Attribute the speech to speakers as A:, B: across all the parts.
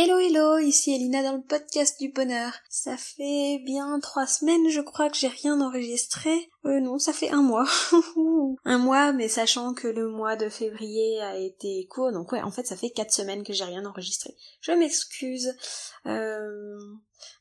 A: Hello hello, ici Elina dans le podcast du bonheur. Ça fait bien trois semaines je crois que j'ai rien enregistré. Euh non, ça fait un mois. un mois, mais sachant que le mois de février a été court, donc ouais, en fait ça fait quatre semaines que j'ai rien enregistré. Je m'excuse. Euh...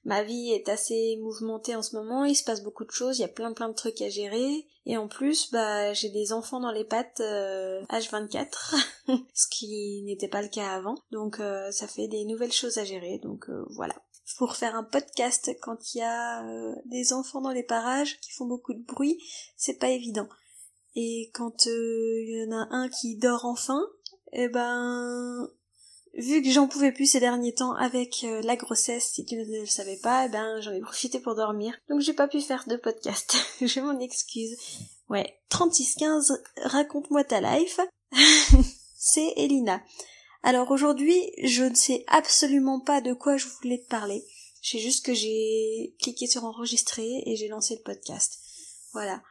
A: Ma vie est assez mouvementée en ce moment, il se passe beaucoup de choses, il y a plein plein de trucs à gérer, et en plus, bah, j'ai des enfants dans les pattes H24, euh, ce qui n'était pas le cas avant, donc euh, ça fait des nouvelles choses donc euh, voilà. Pour faire un podcast quand il y a des enfants dans les parages qui font beaucoup de bruit, c'est pas évident. Et quand il y en a un qui dort enfin, eh ben vu que j'en pouvais plus ces derniers temps avec euh, la grossesse, si tu ne le savais pas, eh ben j'en ai profité pour dormir. Donc j'ai pas pu faire de podcast. je m'en excuse. Ouais, 3615, raconte-moi ta life. C'est Elina. Alors aujourd'hui, je ne sais absolument pas de quoi je voulais te parler. Sais juste que j'ai cliqué sur enregistrer et j'ai lancé le podcast. Voilà.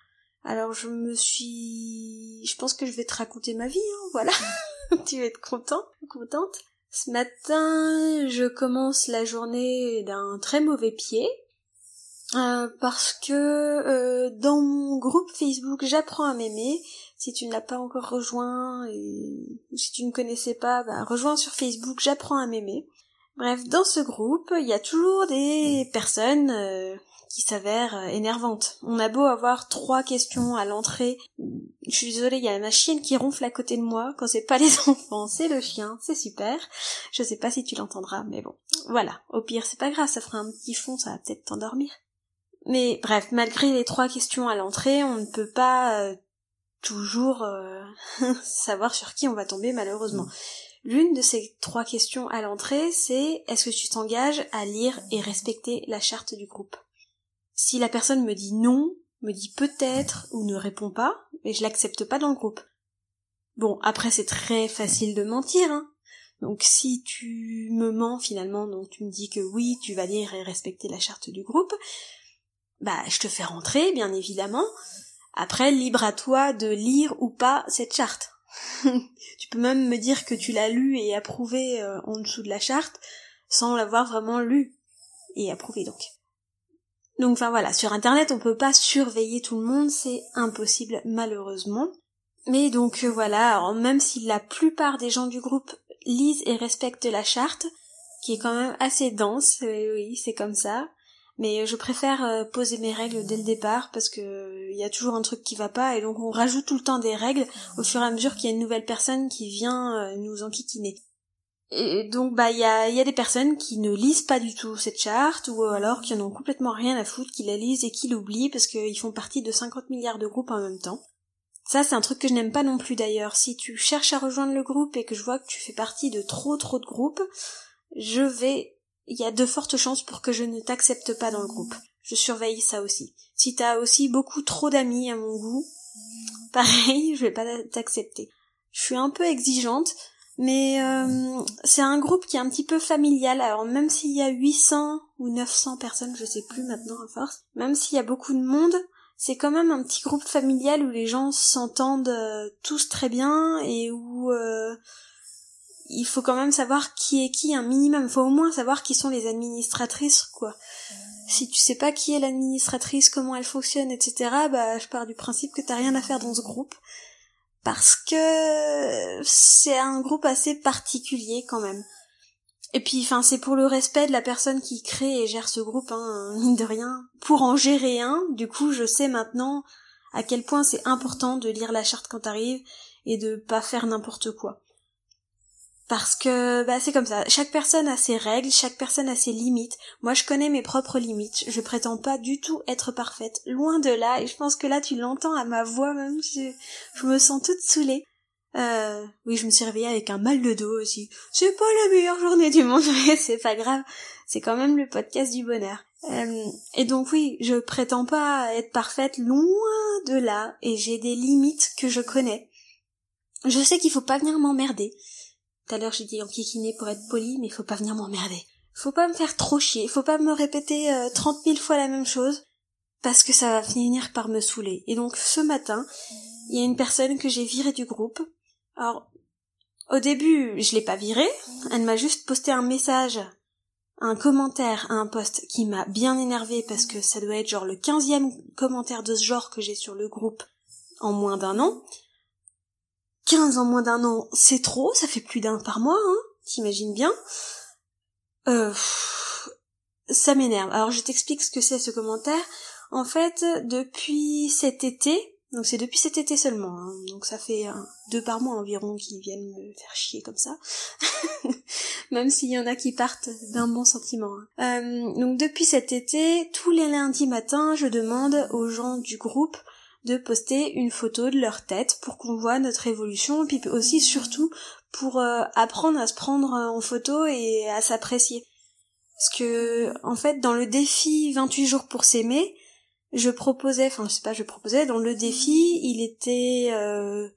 A: Alors je me suis... Je pense que je vais te raconter ma vie, hein, voilà. tu vas être content, contente. Ce matin, je commence la journée d'un très mauvais pied. Euh, parce que euh, dans mon groupe Facebook J'apprends à m'aimer, si tu ne l'as pas encore rejoint et si tu ne connaissais pas, bah, rejoins sur Facebook J'apprends à m'aimer. Bref, dans ce groupe, il y a toujours des personnes euh, qui s'avère euh, énervante. On a beau avoir trois questions à l'entrée. Je suis désolée, il y a ma chienne qui ronfle à côté de moi quand c'est pas les enfants, c'est le chien, c'est super. Je sais pas si tu l'entendras, mais bon. Voilà. Au pire, c'est pas grave, ça fera un petit fond, ça va peut-être t'endormir. Mais bref, malgré les trois questions à l'entrée, on ne peut pas euh, toujours euh, savoir sur qui on va tomber malheureusement. L'une de ces trois questions à l'entrée, c'est est-ce que tu t'engages à lire et respecter la charte du groupe? Si la personne me dit non, me dit peut-être ou ne répond pas, et je l'accepte pas dans le groupe. Bon, après c'est très facile de mentir, hein. Donc si tu me mens finalement, donc tu me dis que oui, tu vas lire et respecter la charte du groupe, bah je te fais rentrer, bien évidemment. Après, libre à toi de lire ou pas cette charte. tu peux même me dire que tu l'as lu et approuvé euh, en dessous de la charte, sans l'avoir vraiment lu et approuvé donc. Donc enfin voilà, sur internet on peut pas surveiller tout le monde, c'est impossible malheureusement. Mais donc euh, voilà, alors même si la plupart des gens du groupe lisent et respectent la charte, qui est quand même assez dense, oui, oui c'est comme ça. Mais je préfère euh, poser mes règles dès le départ parce que il y a toujours un truc qui va pas et donc on rajoute tout le temps des règles au fur et à mesure qu'il y a une nouvelle personne qui vient euh, nous enquiquiner. Et donc bah il y a, y a des personnes qui ne lisent pas du tout cette charte ou alors qui en ont complètement rien à foutre, qui la lisent et qui l'oublient parce qu'ils font partie de 50 milliards de groupes en même temps. Ça c'est un truc que je n'aime pas non plus d'ailleurs. Si tu cherches à rejoindre le groupe et que je vois que tu fais partie de trop trop de groupes, je vais il y a de fortes chances pour que je ne t'accepte pas dans le groupe. Je surveille ça aussi. Si t'as aussi beaucoup trop d'amis à mon goût, pareil, je vais pas t'accepter. Je suis un peu exigeante, mais euh, c'est un groupe qui est un petit peu familial. Alors même s'il y a 800 ou 900 personnes, je sais plus maintenant à force, même s'il y a beaucoup de monde, c'est quand même un petit groupe familial où les gens s'entendent euh, tous très bien et où euh, il faut quand même savoir qui est qui un minimum. Il faut au moins savoir qui sont les administratrices, quoi. Si tu sais pas qui est l'administratrice, comment elle fonctionne, etc., bah je pars du principe que t'as rien à faire dans ce groupe parce que c'est un groupe assez particulier quand même. Et puis, enfin, c'est pour le respect de la personne qui crée et gère ce groupe, hein, mine de rien. Pour en gérer un, du coup, je sais maintenant à quel point c'est important de lire la charte quand t'arrives et de pas faire n'importe quoi parce que bah c'est comme ça. Chaque personne a ses règles, chaque personne a ses limites. Moi, je connais mes propres limites. Je prétends pas du tout être parfaite, loin de là. Et je pense que là, tu l'entends à ma voix même. Je, je me sens toute saoulée. Euh, oui, je me suis réveillée avec un mal de dos aussi. C'est pas la meilleure journée du monde, mais c'est pas grave. C'est quand même le podcast du bonheur. Euh, et donc oui, je prétends pas être parfaite, loin de là. Et j'ai des limites que je connais. Je sais qu'il faut pas venir m'emmerder. Tout à l'heure j'ai dit enquiquiner pour être poli, mais faut pas venir m'emmerder. Faut pas me faire trop chier, faut pas me répéter euh, trente mille fois la même chose, parce que ça va finir par me saouler. Et donc ce matin, il y a une personne que j'ai virée du groupe. Alors, Au début, je l'ai pas virée, elle m'a juste posté un message, un commentaire à un post qui m'a bien énervé parce que ça doit être genre le quinzième commentaire de ce genre que j'ai sur le groupe en moins d'un an. 15 en moins d'un an, c'est trop, ça fait plus d'un par mois, hein, t'imagines bien. Euh, ça m'énerve. Alors je t'explique ce que c'est ce commentaire. En fait, depuis cet été, donc c'est depuis cet été seulement, hein. donc ça fait deux par mois environ qui viennent me faire chier comme ça, même s'il y en a qui partent d'un bon sentiment. Hein. Euh, donc depuis cet été, tous les lundis matins, je demande aux gens du groupe de poster une photo de leur tête pour qu'on voit notre évolution, puis aussi surtout pour euh, apprendre à se prendre en photo et à s'apprécier. Parce que en fait, dans le défi 28 jours pour s'aimer, je proposais, enfin je sais pas, je proposais dans le défi, il était euh,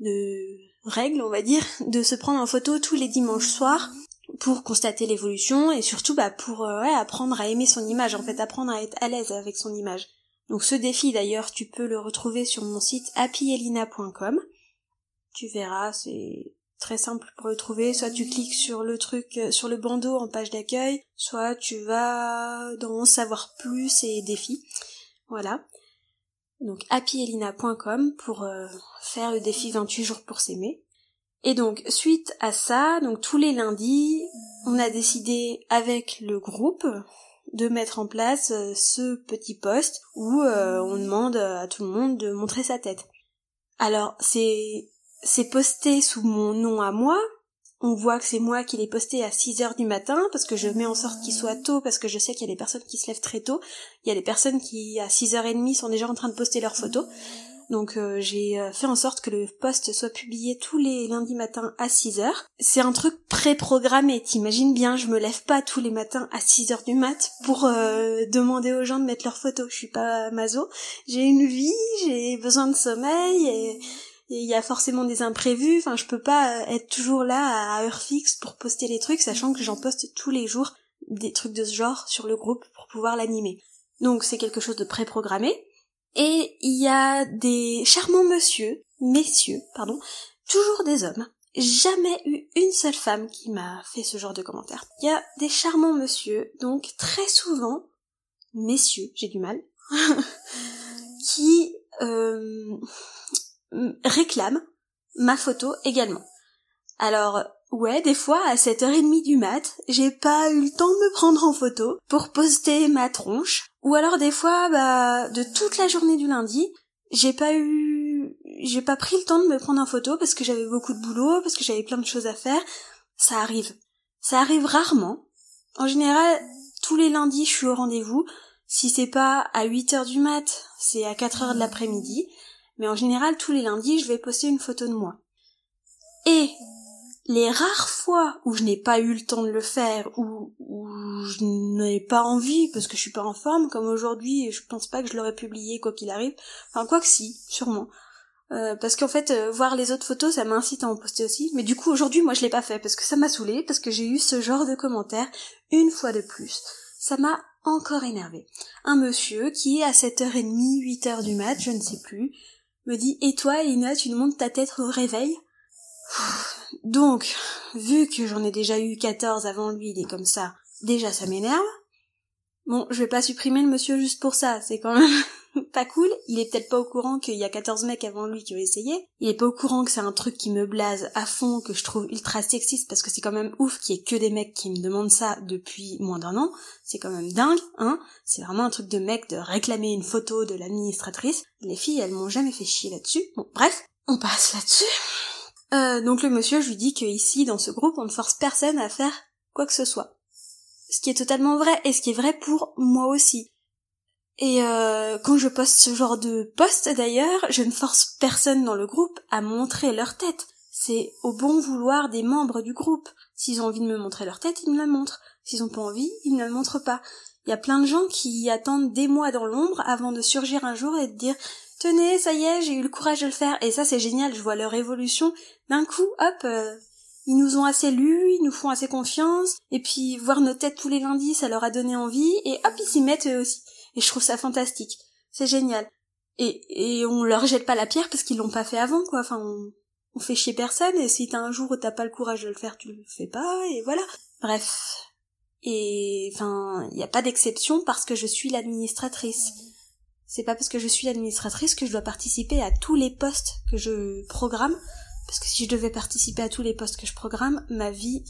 A: de règle, on va dire, de se prendre en photo tous les dimanches soirs pour constater l'évolution et surtout bah pour euh, apprendre à aimer son image, en fait apprendre à être à l'aise avec son image. Donc ce défi d'ailleurs, tu peux le retrouver sur mon site happyelina.com. Tu verras, c'est très simple pour le trouver. Soit tu cliques sur le truc, euh, sur le bandeau en page d'accueil, soit tu vas dans savoir plus et défis. Voilà. Donc happyelina.com pour euh, faire le défi 28 jours pour s'aimer. Et donc suite à ça, donc tous les lundis, on a décidé avec le groupe de mettre en place euh, ce petit poste où euh, on demande à tout le monde de montrer sa tête. Alors c'est c'est posté sous mon nom à moi, on voit que c'est moi qui l'ai posté à 6 heures du matin parce que je mets en sorte qu'il soit tôt parce que je sais qu'il y a des personnes qui se lèvent très tôt. Il y a des personnes qui à 6h30 sont déjà en train de poster leurs photos. Donc euh, j'ai euh, fait en sorte que le post soit publié tous les lundis matins à 6 heures. C'est un truc pré-programmé, t'imagines bien, je me lève pas tous les matins à 6 heures du mat pour euh, demander aux gens de mettre leurs photos. Je suis pas maso, j'ai une vie, j'ai besoin de sommeil et il y a forcément des imprévus, enfin je peux pas euh, être toujours là à heure fixe pour poster les trucs, sachant que j'en poste tous les jours des trucs de ce genre sur le groupe pour pouvoir l'animer. Donc c'est quelque chose de préprogrammé. Et il y a des charmants monsieur, messieurs, pardon, toujours des hommes. Jamais eu une seule femme qui m'a fait ce genre de commentaires. Il y a des charmants monsieur, donc très souvent, messieurs, j'ai du mal, qui euh, réclame ma photo également. Alors, ouais, des fois, à 7h30 du mat, j'ai pas eu le temps de me prendre en photo pour poster ma tronche. Ou alors des fois, bah, de toute la journée du lundi, j'ai pas eu, j'ai pas pris le temps de me prendre en photo parce que j'avais beaucoup de boulot, parce que j'avais plein de choses à faire. Ça arrive. Ça arrive rarement. En général, tous les lundis, je suis au rendez-vous. Si c'est pas à 8 h du mat, c'est à 4 h de l'après-midi mais en général tous les lundis je vais poster une photo de moi. Et les rares fois où je n'ai pas eu le temps de le faire, ou où je n'ai pas envie parce que je suis pas en forme, comme aujourd'hui, je pense pas que je l'aurais publié quoi qu'il arrive. Enfin, quoi que si, sûrement. Euh, parce qu'en fait, euh, voir les autres photos, ça m'incite à en poster aussi. Mais du coup, aujourd'hui, moi, je l'ai pas fait parce que ça m'a saoulé, parce que j'ai eu ce genre de commentaires une fois de plus. Ça m'a encore énervé. Un monsieur qui, à 7h30, 8h du mat, je ne sais plus, me dit Et toi, Elina, tu nous montres ta tête au réveil? Donc, vu que j'en ai déjà eu 14 avant lui, il est comme ça, déjà ça m'énerve. Bon, je vais pas supprimer le monsieur juste pour ça, c'est quand même pas cool. Il est peut-être pas au courant qu'il y a 14 mecs avant lui qui ont essayé. Il est pas au courant que c'est un truc qui me blase à fond, que je trouve ultra sexiste, parce que c'est quand même ouf qu'il y ait que des mecs qui me demandent ça depuis moins d'un an. C'est quand même dingue, hein. C'est vraiment un truc de mec de réclamer une photo de l'administratrice. Les filles, elles m'ont jamais fait chier là-dessus. Bon, bref, on passe là-dessus. Euh, donc le monsieur, je lui dis que ici, dans ce groupe, on ne force personne à faire quoi que ce soit. Ce qui est totalement vrai, et ce qui est vrai pour moi aussi. Et euh, quand je poste ce genre de post d'ailleurs, je ne force personne dans le groupe à montrer leur tête. C'est au bon vouloir des membres du groupe. S'ils ont envie de me montrer leur tête, ils me la montrent. S'ils ont pas envie, ils ne la montrent pas. Il y a plein de gens qui attendent des mois dans l'ombre avant de surgir un jour et de dire tenez, ça y est, j'ai eu le courage de le faire. Et ça, c'est génial, je vois leur évolution. D'un coup, hop, euh, ils nous ont assez lus, ils nous font assez confiance. Et puis, voir nos têtes tous les lundis, ça leur a donné envie. Et hop, ils s'y mettent eux aussi. Et je trouve ça fantastique. C'est génial. Et, et on leur jette pas la pierre parce qu'ils l'ont pas fait avant, quoi. Enfin, on, on fait chier personne, et si t'as un jour où t'as pas le courage de le faire, tu le fais pas, et voilà. Bref. Et, enfin, il n'y a pas d'exception parce que je suis l'administratrice. C'est pas parce que je suis l'administratrice que je dois participer à tous les postes que je programme, parce que si je devais participer à tous les postes que je programme, ma vie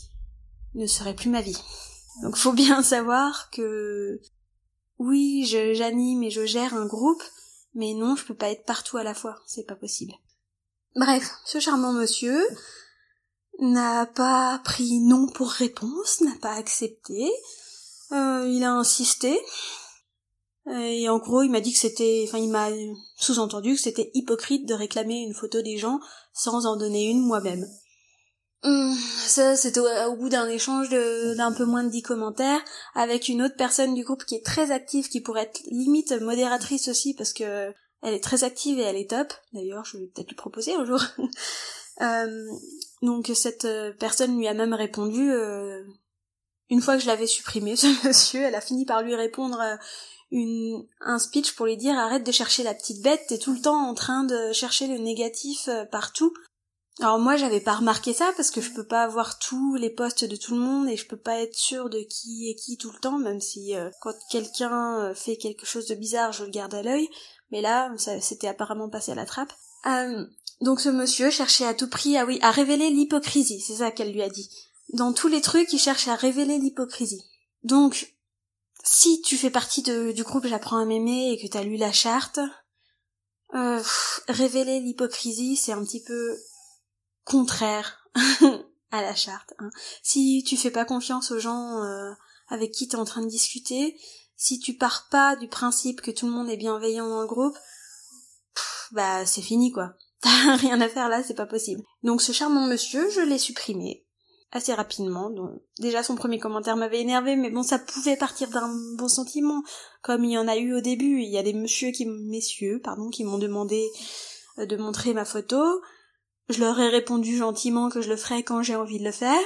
A: ne serait plus ma vie. Donc faut bien savoir que oui, j'anime et je gère un groupe, mais non, je peux pas être partout à la fois, c'est pas possible. Bref, ce charmant monsieur n'a pas pris non pour réponse, n'a pas accepté, euh, il a insisté, et en gros il m'a dit que c'était, enfin il m'a sous-entendu que c'était hypocrite de réclamer une photo des gens sans en donner une moi-même. Hum, ça, c'était au, bout d'un échange d'un peu moins de dix commentaires avec une autre personne du groupe qui est très active, qui pourrait être limite modératrice aussi parce que elle est très active et elle est top. D'ailleurs, je vais peut-être lui proposer un jour. euh, donc cette euh, personne lui a même répondu euh, une fois que je l'avais supprimé, ce monsieur, elle a fini par lui répondre euh, une, un speech pour lui dire arrête de chercher la petite bête, t'es tout le temps en train de chercher le négatif partout. Alors moi j'avais pas remarqué ça parce que je peux pas avoir tous les postes de tout le monde et je peux pas être sûre de qui est qui tout le temps même si euh, quand quelqu'un euh, fait quelque chose de bizarre je le garde à l'œil mais là ça c'était apparemment passé à la trappe. Euh, donc ce monsieur cherchait à tout prix à oui à révéler l'hypocrisie c'est ça qu'elle lui a dit. Dans tous les trucs il cherche à révéler l'hypocrisie. Donc si tu fais partie de, du groupe J'apprends à m'aimer et que t'as lu la charte, euh, révéler l'hypocrisie c'est un petit peu contraire à la charte. Hein. Si tu fais pas confiance aux gens euh, avec qui tu es en train de discuter, si tu pars pas du principe que tout le monde est bienveillant dans le groupe, bah c'est fini quoi. T'as rien à faire là, c'est pas possible. Donc ce charmant monsieur, je l'ai supprimé assez rapidement. Donc, déjà son premier commentaire m'avait énervé, mais bon ça pouvait partir d'un bon sentiment, comme il y en a eu au début. Il y a des messieurs qui pardon qui m'ont demandé euh, de montrer ma photo. Je leur ai répondu gentiment que je le ferais quand j'ai envie de le faire.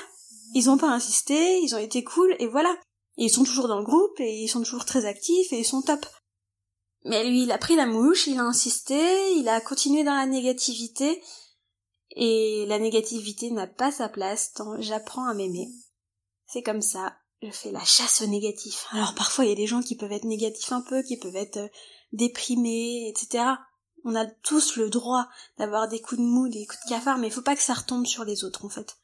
A: Ils ont pas insisté, ils ont été cool, et voilà. Ils sont toujours dans le groupe, et ils sont toujours très actifs, et ils sont top. Mais lui, il a pris la mouche, il a insisté, il a continué dans la négativité, et la négativité n'a pas sa place tant j'apprends à m'aimer. C'est comme ça, je fais la chasse au négatif. Alors parfois il y a des gens qui peuvent être négatifs un peu, qui peuvent être euh, déprimés, etc. On a tous le droit d'avoir des coups de mou, des coups de cafard, mais il faut pas que ça retombe sur les autres en fait.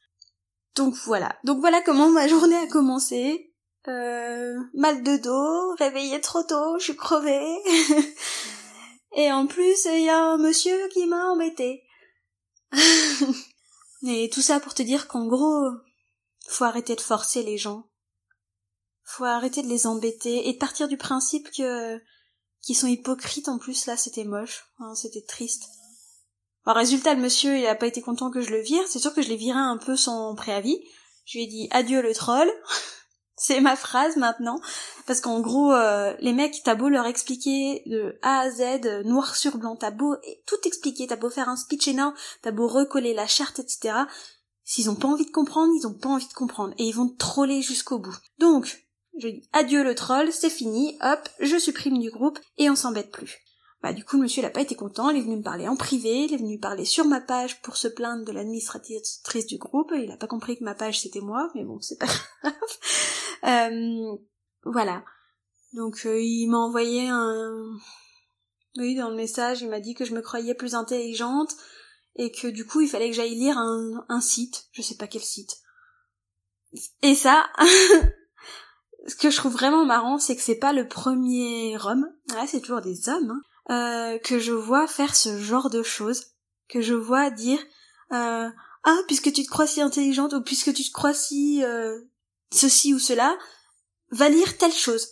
A: Donc voilà. Donc voilà comment ma journée a commencé. Euh, mal de dos, réveillé trop tôt, je suis crevée. Et en plus, il y a un monsieur qui m'a embêté. Et tout ça pour te dire qu'en gros, faut arrêter de forcer les gens. Faut arrêter de les embêter et de partir du principe que qui sont hypocrites en plus là c'était moche. Hein, c'était triste. En résultat le monsieur il a pas été content que je le vire. C'est sûr que je l'ai viré un peu sans préavis. Je lui ai dit adieu le troll c'est ma phrase maintenant parce qu'en gros euh, les mecs t'as beau leur expliquer de A à Z noir sur blanc t'as beau tout expliquer t'as beau faire un speech énorme t'as beau recoller la charte etc s'ils ont pas envie de comprendre ils ont pas envie de comprendre et ils vont troller jusqu'au bout donc je dis adieu le troll, c'est fini, hop, je supprime du groupe et on s'embête plus. Bah du coup le monsieur il a pas été content, il est venu me parler en privé, il est venu parler sur ma page pour se plaindre de l'administratrice du groupe, il a pas compris que ma page c'était moi, mais bon c'est pas grave. euh, voilà. Donc euh, il m'a envoyé un... Oui, dans le message, il m'a dit que je me croyais plus intelligente et que du coup il fallait que j'aille lire un, un site, je sais pas quel site. Et ça, ce que je trouve vraiment marrant, c'est que c'est pas le premier homme, ouais, c'est toujours des hommes, hein, euh, que je vois faire ce genre de choses, que je vois dire euh, ah puisque tu te crois si intelligente ou puisque tu te crois si euh, ceci ou cela, va lire telle chose.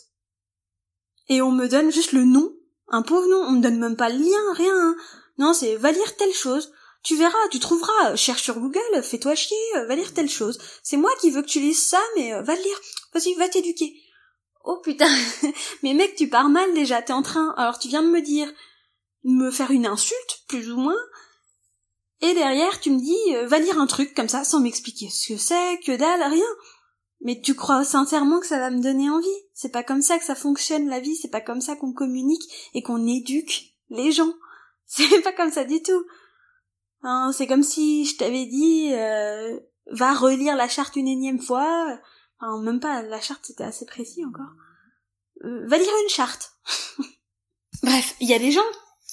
A: Et on me donne juste le nom, un pauvre nom, on me donne même pas le lien, rien. Hein. Non, c'est va lire telle chose. Tu verras, tu trouveras, cherche sur Google, fais-toi chier, va lire telle chose. C'est moi qui veux que tu lises ça, mais va le lire. Vas-y, va t'éduquer. Oh putain, mais mec, tu pars mal déjà, t'es en train, alors tu viens de me dire, me faire une insulte, plus ou moins, et derrière tu me dis, euh, va lire un truc comme ça, sans m'expliquer ce que c'est, que dalle, rien. Mais tu crois sincèrement que ça va me donner envie? C'est pas comme ça que ça fonctionne la vie, c'est pas comme ça qu'on communique et qu'on éduque les gens. C'est pas comme ça du tout. Hein, c'est comme si je t'avais dit, euh, va relire la charte une énième fois. Même pas, la charte c'était assez précis encore. Euh, va lire une charte. Bref, il y a des gens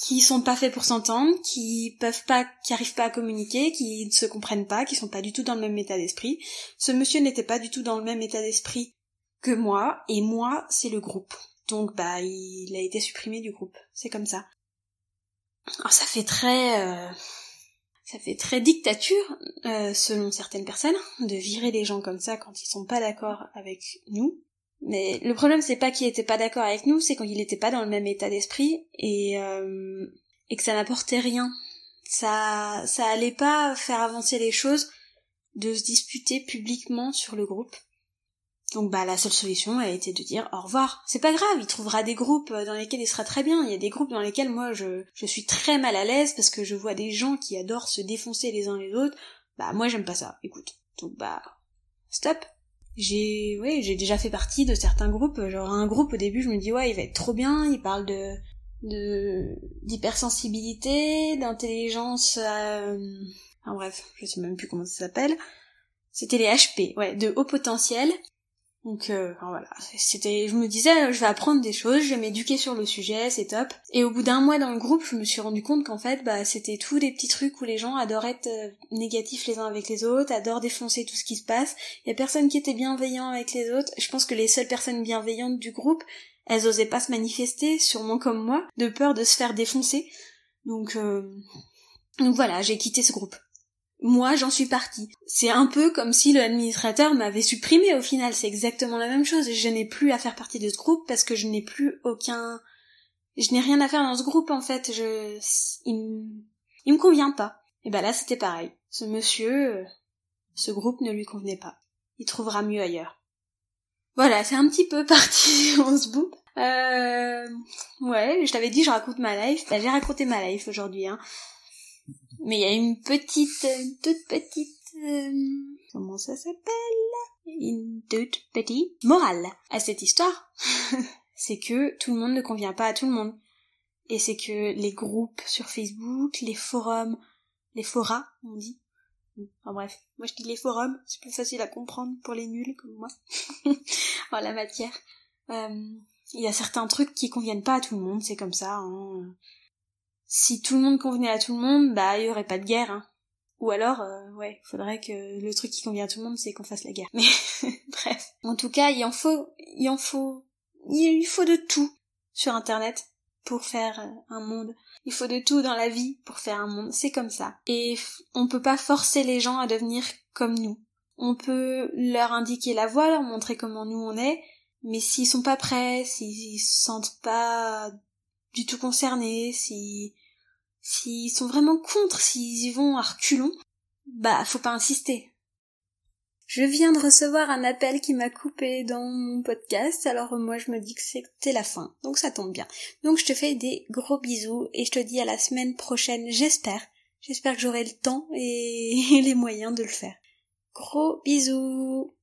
A: qui sont pas faits pour s'entendre, qui peuvent pas, qui arrivent pas à communiquer, qui ne se comprennent pas, qui sont pas du tout dans le même état d'esprit. Ce monsieur n'était pas du tout dans le même état d'esprit que moi, et moi, c'est le groupe. Donc, bah, il a été supprimé du groupe. C'est comme ça. Alors, ça fait très, euh, ça fait très dictature, euh, selon certaines personnes, de virer les gens comme ça quand ils sont pas d'accord avec nous. Mais le problème c'est pas qu'il était pas d'accord avec nous, c'est qu'il était pas dans le même état d'esprit et euh, et que ça n'apportait rien. Ça ça allait pas faire avancer les choses de se disputer publiquement sur le groupe. Donc bah la seule solution a été de dire au revoir. C'est pas grave, il trouvera des groupes dans lesquels il sera très bien. Il y a des groupes dans lesquels moi je, je suis très mal à l'aise parce que je vois des gens qui adorent se défoncer les uns les autres. Bah moi j'aime pas ça, écoute. Donc bah stop. J'ai ouais, j'ai déjà fait partie de certains groupes, genre un groupe au début je me dis ouais il va être trop bien, il parle de de d'hypersensibilité, d'intelligence euh... enfin bref, je sais même plus comment ça s'appelle. C'était les HP, ouais, de haut potentiel. Donc euh, voilà, c'était, je me disais, je vais apprendre des choses, je vais m'éduquer sur le sujet, c'est top. Et au bout d'un mois dans le groupe, je me suis rendu compte qu'en fait, bah c'était tous des petits trucs où les gens adorent être euh, négatifs les uns avec les autres, adorent défoncer tout ce qui se passe. Il y a personne qui était bienveillant avec les autres. Je pense que les seules personnes bienveillantes du groupe, elles osaient pas se manifester, sûrement comme moi, de peur de se faire défoncer. Euh... donc voilà, j'ai quitté ce groupe moi j'en suis partie. C'est un peu comme si l'administrateur m'avait supprimé au final, c'est exactement la même chose. Je n'ai plus à faire partie de ce groupe parce que je n'ai plus aucun... Je n'ai rien à faire dans ce groupe en fait, je... Il, Il me convient pas. Et ben là c'était pareil. Ce monsieur, ce groupe ne lui convenait pas. Il trouvera mieux ailleurs. Voilà, c'est un petit peu parti en ce bout. Euh... Ouais, je t'avais dit je raconte ma life. Bah j'ai raconté ma life aujourd'hui, hein. Mais il y a une petite, une toute petite, euh, comment ça s'appelle? Une toute petite morale à cette histoire. c'est que tout le monde ne convient pas à tout le monde. Et c'est que les groupes sur Facebook, les forums, les forats, on dit. Enfin bref, moi je dis les forums, c'est plus facile à comprendre pour les nuls comme moi. en la matière. Il y a certains trucs qui conviennent pas à tout le monde, c'est comme ça. Hein si tout le monde convenait à tout le monde, bah il y aurait pas de guerre. Hein. Ou alors, euh, ouais, faudrait que le truc qui convient à tout le monde, c'est qu'on fasse la guerre. Mais bref. En tout cas, il en faut, il en faut, il faut de tout sur Internet pour faire euh, un monde. Il faut de tout dans la vie pour faire un monde. C'est comme ça. Et on peut pas forcer les gens à devenir comme nous. On peut leur indiquer la voie, leur montrer comment nous on est, mais s'ils sont pas prêts, s'ils se sentent pas du tout concernés, si S'ils sont vraiment contre, s'ils y vont à reculons, bah faut pas insister. Je viens de recevoir un appel qui m'a coupé dans mon podcast, alors moi je me dis que c'était la fin, donc ça tombe bien. Donc je te fais des gros bisous et je te dis à la semaine prochaine, j'espère. J'espère que j'aurai le temps et les moyens de le faire. Gros bisous